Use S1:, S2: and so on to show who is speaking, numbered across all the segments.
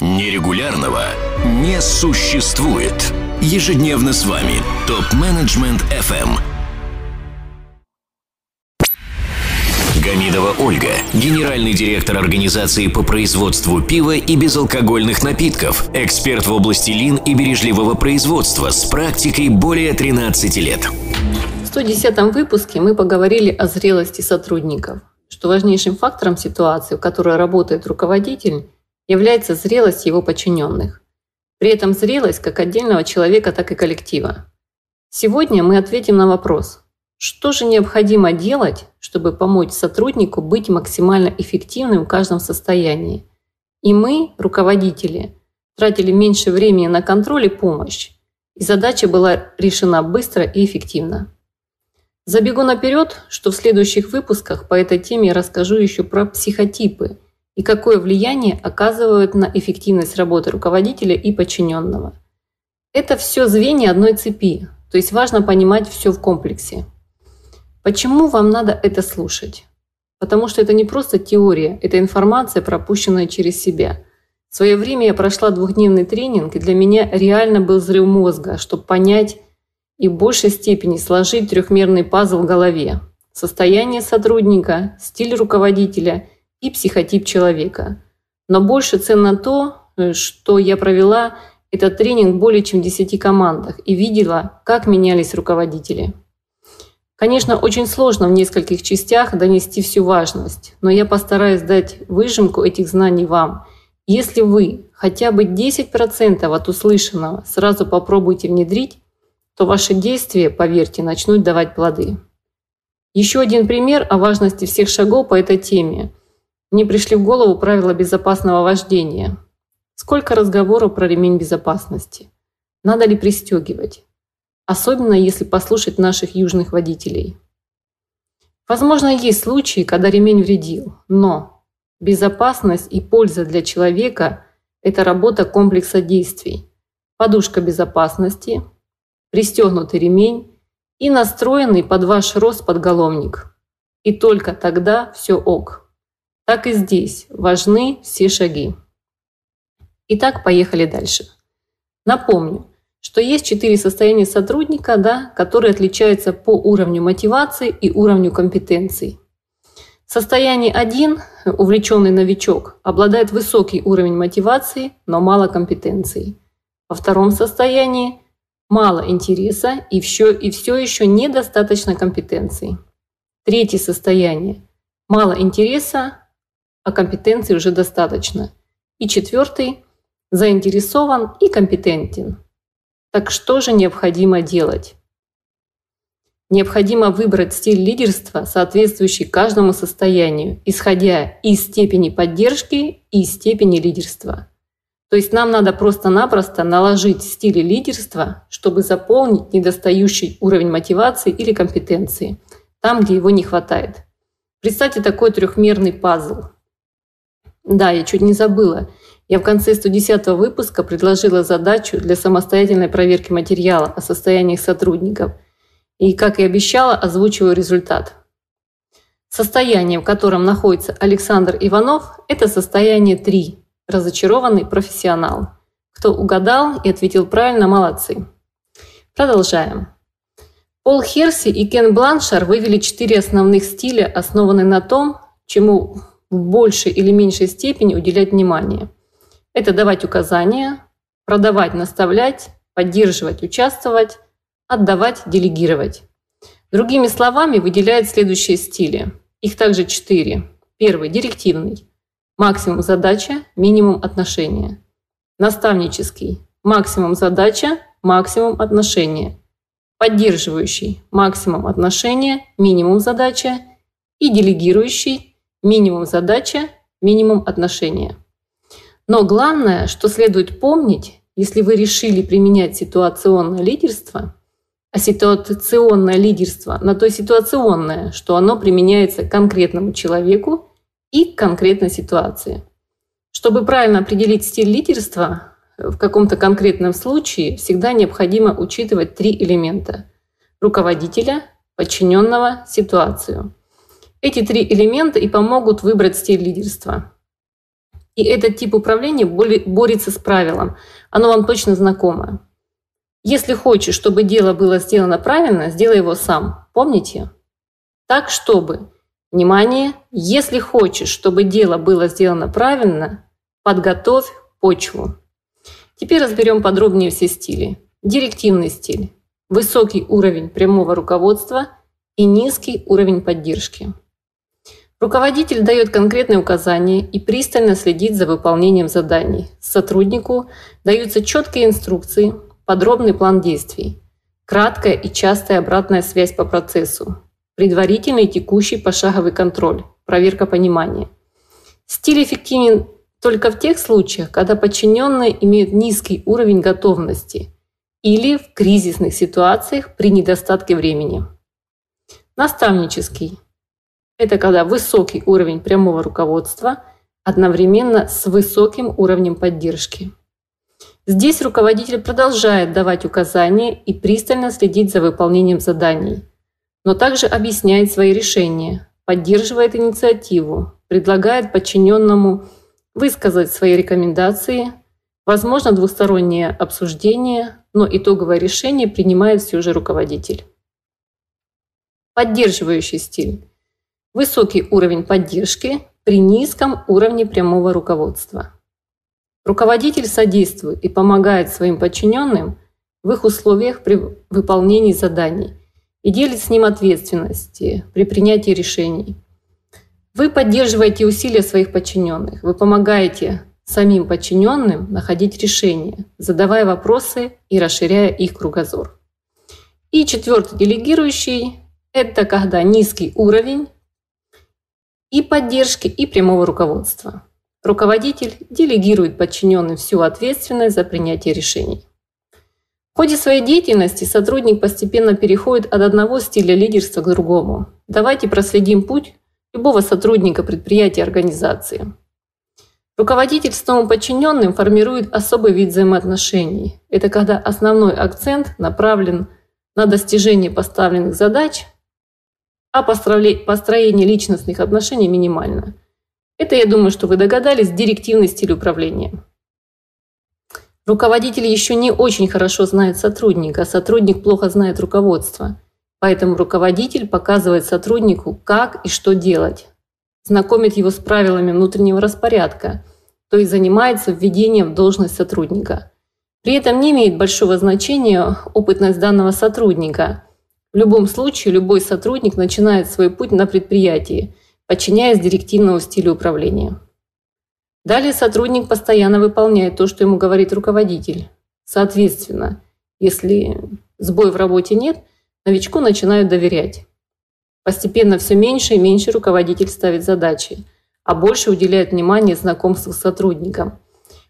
S1: Нерегулярного не существует. Ежедневно с вами ТОП-менеджмент FM. Гамидова Ольга, генеральный директор организации по производству пива и безалкогольных напитков, эксперт в области лин и бережливого производства с практикой более 13 лет.
S2: В 110 выпуске мы поговорили о зрелости сотрудников, что важнейшим фактором ситуации, в которой работает руководитель, является зрелость его подчиненных. При этом зрелость как отдельного человека, так и коллектива. Сегодня мы ответим на вопрос, что же необходимо делать, чтобы помочь сотруднику быть максимально эффективным в каждом состоянии. И мы, руководители, тратили меньше времени на контроль и помощь, и задача была решена быстро и эффективно. Забегу наперед, что в следующих выпусках по этой теме я расскажу еще про психотипы и какое влияние оказывают на эффективность работы руководителя и подчиненного. Это все звенья одной цепи, то есть важно понимать все в комплексе. Почему вам надо это слушать? Потому что это не просто теория, это информация, пропущенная через себя. В свое время я прошла двухдневный тренинг, и для меня реально был взрыв мозга, чтобы понять, и в большей степени сложить трехмерный пазл в голове. Состояние сотрудника, стиль руководителя и психотип человека. Но больше ценно то, э, что я провела этот тренинг более чем в 10 командах и видела, как менялись руководители. Конечно, очень сложно в нескольких частях донести всю важность, но я постараюсь дать выжимку этих знаний вам. Если вы хотя бы 10% от услышанного сразу попробуйте внедрить, то ваши действия, поверьте, начнут давать плоды. Еще один пример о важности всех шагов по этой теме. Мне пришли в голову правила безопасного вождения. Сколько разговоров про ремень безопасности? Надо ли пристегивать? Особенно если послушать наших южных водителей. Возможно, есть случаи, когда ремень вредил, но безопасность и польза для человека – это работа комплекса действий. Подушка безопасности – пристегнутый ремень и настроенный под ваш рост подголовник. И только тогда все ок. Так и здесь важны все шаги. Итак, поехали дальше. Напомню, что есть четыре состояния сотрудника, да, которые отличаются по уровню мотивации и уровню компетенций. Состояние 1, увлеченный новичок, обладает высокий уровень мотивации, но мало компетенций. Во втором состоянии мало интереса и все, и все еще недостаточно компетенций. Третье состояние. Мало интереса, а компетенций уже достаточно. И четвертый. Заинтересован и компетентен. Так что же необходимо делать? Необходимо выбрать стиль лидерства, соответствующий каждому состоянию, исходя из степени поддержки и степени лидерства. То есть нам надо просто-напросто наложить стили лидерства, чтобы заполнить недостающий уровень мотивации или компетенции, там, где его не хватает. Представьте такой трехмерный пазл. Да, я чуть не забыла. Я в конце 110 выпуска предложила задачу для самостоятельной проверки материала о состояниях сотрудников. И, как и обещала, озвучиваю результат. Состояние, в котором находится Александр Иванов, это состояние 3 разочарованный профессионал. Кто угадал и ответил правильно, молодцы. Продолжаем. Пол Херси и Кен Бланшар вывели четыре основных стиля, основанные на том, чему в большей или меньшей степени уделять внимание. Это давать указания, продавать, наставлять, поддерживать, участвовать, отдавать, делегировать. Другими словами, выделяют следующие стили. Их также четыре. Первый – директивный. Максимум задача, минимум отношения. Наставнический. Максимум задача, максимум отношения. Поддерживающий. Максимум отношения, минимум задача. И делегирующий. Минимум задача, минимум отношения. Но главное, что следует помнить, если вы решили применять ситуационное лидерство, а ситуационное лидерство на то ситуационное, что оно применяется к конкретному человеку и конкретной ситуации. Чтобы правильно определить стиль лидерства в каком-то конкретном случае, всегда необходимо учитывать три элемента – руководителя, подчиненного, ситуацию. Эти три элемента и помогут выбрать стиль лидерства. И этот тип управления борется с правилом. Оно вам точно знакомо. Если хочешь, чтобы дело было сделано правильно, сделай его сам. Помните? Так, чтобы, внимание, если хочешь, чтобы дело было сделано правильно, подготовь почву. Теперь разберем подробнее все стили. Директивный стиль, высокий уровень прямого руководства и низкий уровень поддержки. Руководитель дает конкретные указания и пристально следит за выполнением заданий. Сотруднику даются четкие инструкции, подробный план действий, краткая и частая обратная связь по процессу, предварительный текущий пошаговый контроль, проверка понимания. Стиль эффективен только в тех случаях, когда подчиненные имеют низкий уровень готовности или в кризисных ситуациях при недостатке времени. Наставнический – это когда высокий уровень прямого руководства одновременно с высоким уровнем поддержки. Здесь руководитель продолжает давать указания и пристально следить за выполнением заданий, но также объясняет свои решения, поддерживает инициативу, предлагает подчиненному высказать свои рекомендации, возможно двустороннее обсуждение, но итоговое решение принимает все же руководитель. Поддерживающий стиль. Высокий уровень поддержки при низком уровне прямого руководства. Руководитель содействует и помогает своим подчиненным в их условиях при выполнении заданий и делит с ним ответственности при принятии решений. Вы поддерживаете усилия своих подчиненных, вы помогаете самим подчиненным находить решения, задавая вопросы и расширяя их кругозор. И четвертый делегирующий – это когда низкий уровень и поддержки, и прямого руководства. Руководитель делегирует подчиненным всю ответственность за принятие решений. В ходе своей деятельности сотрудник постепенно переходит от одного стиля лидерства к другому. Давайте проследим путь любого сотрудника предприятия организации. Руководитель с новым подчиненным формирует особый вид взаимоотношений. Это когда основной акцент направлен на достижение поставленных задач, а построение личностных отношений минимально – это, я думаю, что вы догадались, директивный стиль управления. Руководитель еще не очень хорошо знает сотрудника, а сотрудник плохо знает руководство. Поэтому руководитель показывает сотруднику, как и что делать, знакомит его с правилами внутреннего распорядка, то есть занимается введением в должность сотрудника. При этом не имеет большого значения опытность данного сотрудника. В любом случае, любой сотрудник начинает свой путь на предприятии – подчиняясь директивному стилю управления. Далее сотрудник постоянно выполняет то, что ему говорит руководитель. Соответственно, если сбоя в работе нет, новичку начинают доверять. Постепенно все меньше и меньше руководитель ставит задачи, а больше уделяет внимание знакомству с сотрудником.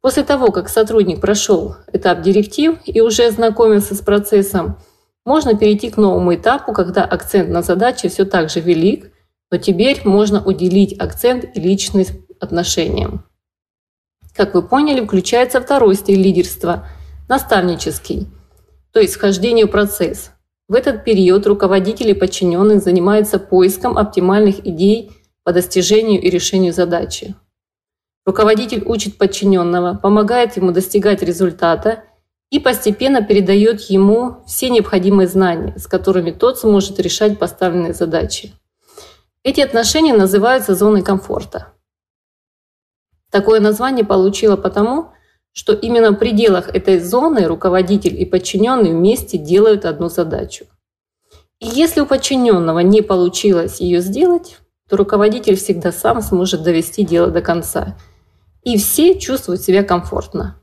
S2: После того, как сотрудник прошел этап директив и уже ознакомился с процессом, можно перейти к новому этапу, когда акцент на задаче все так же велик, но теперь можно уделить акцент личным отношениям. Как вы поняли, включается второй стиль лидерства – наставнический, то есть вхождение в процесс. В этот период руководители подчиненные занимаются поиском оптимальных идей по достижению и решению задачи. Руководитель учит подчиненного, помогает ему достигать результата и постепенно передает ему все необходимые знания, с которыми тот сможет решать поставленные задачи. Эти отношения называются зоной комфорта. Такое название получило потому, что именно в пределах этой зоны руководитель и подчиненный вместе делают одну задачу. И если у подчиненного не получилось ее сделать, то руководитель всегда сам сможет довести дело до конца. И все чувствуют себя комфортно.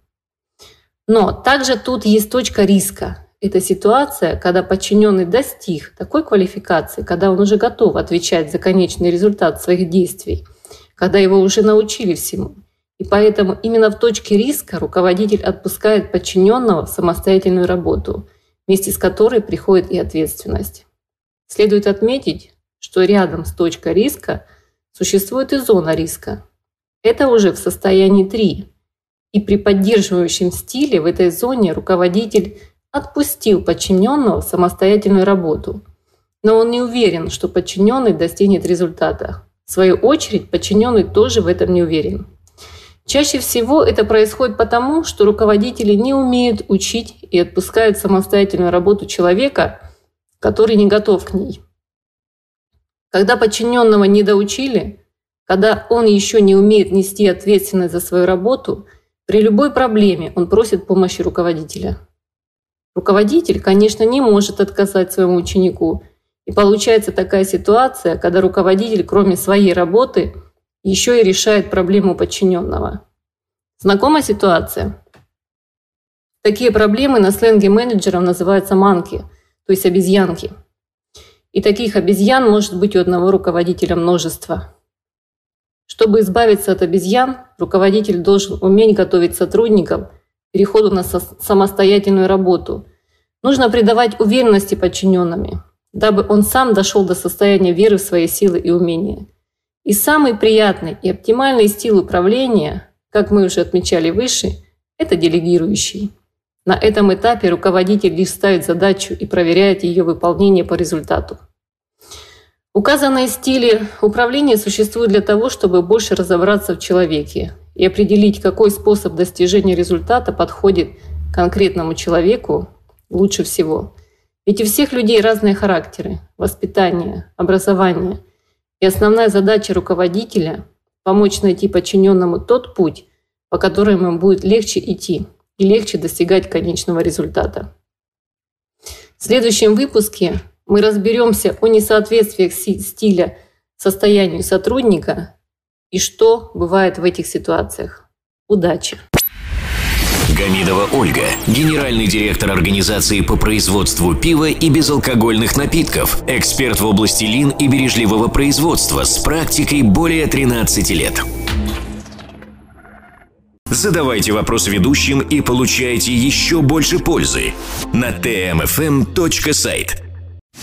S2: Но также тут есть точка риска. Это ситуация, когда подчиненный достиг такой квалификации, когда он уже готов отвечать за конечный результат своих действий, когда его уже научили всему. И поэтому именно в точке риска руководитель отпускает подчиненного в самостоятельную работу, вместе с которой приходит и ответственность. Следует отметить, что рядом с точкой риска существует и зона риска. Это уже в состоянии 3. И при поддерживающем стиле в этой зоне руководитель отпустил подчиненного в самостоятельную работу. Но он не уверен, что подчиненный достигнет результата. В свою очередь, подчиненный тоже в этом не уверен. Чаще всего это происходит потому, что руководители не умеют учить и отпускают самостоятельную работу человека, который не готов к ней. Когда подчиненного не доучили, когда он еще не умеет нести ответственность за свою работу, при любой проблеме он просит помощи руководителя. Руководитель, конечно, не может отказать своему ученику. И получается такая ситуация, когда руководитель, кроме своей работы, еще и решает проблему подчиненного. Знакома ситуация? Такие проблемы на сленге менеджеров называются манки, то есть обезьянки. И таких обезьян может быть у одного руководителя множество. Чтобы избавиться от обезьян, руководитель должен уметь готовить сотрудников к переходу на самостоятельную работу. Нужно придавать уверенности подчиненными, дабы он сам дошел до состояния веры в свои силы и умения. И самый приятный и оптимальный стиль управления, как мы уже отмечали выше, это делегирующий. На этом этапе руководитель лишь ставит задачу и проверяет ее выполнение по результату. Указанные стили управления существуют для того, чтобы больше разобраться в человеке и определить, какой способ достижения результата подходит конкретному человеку лучше всего. Ведь у всех людей разные характеры, воспитание, образование. И основная задача руководителя – помочь найти подчиненному тот путь, по которому ему будет легче идти и легче достигать конечного результата. В следующем выпуске мы разберемся о несоответствиях стиля состоянию сотрудника и что бывает в этих ситуациях. Удачи!
S1: Гамидова Ольга, генеральный директор организации по производству пива и безалкогольных напитков, эксперт в области лин и бережливого производства с практикой более 13 лет. Задавайте вопрос ведущим и получайте еще больше пользы на tmfm.site.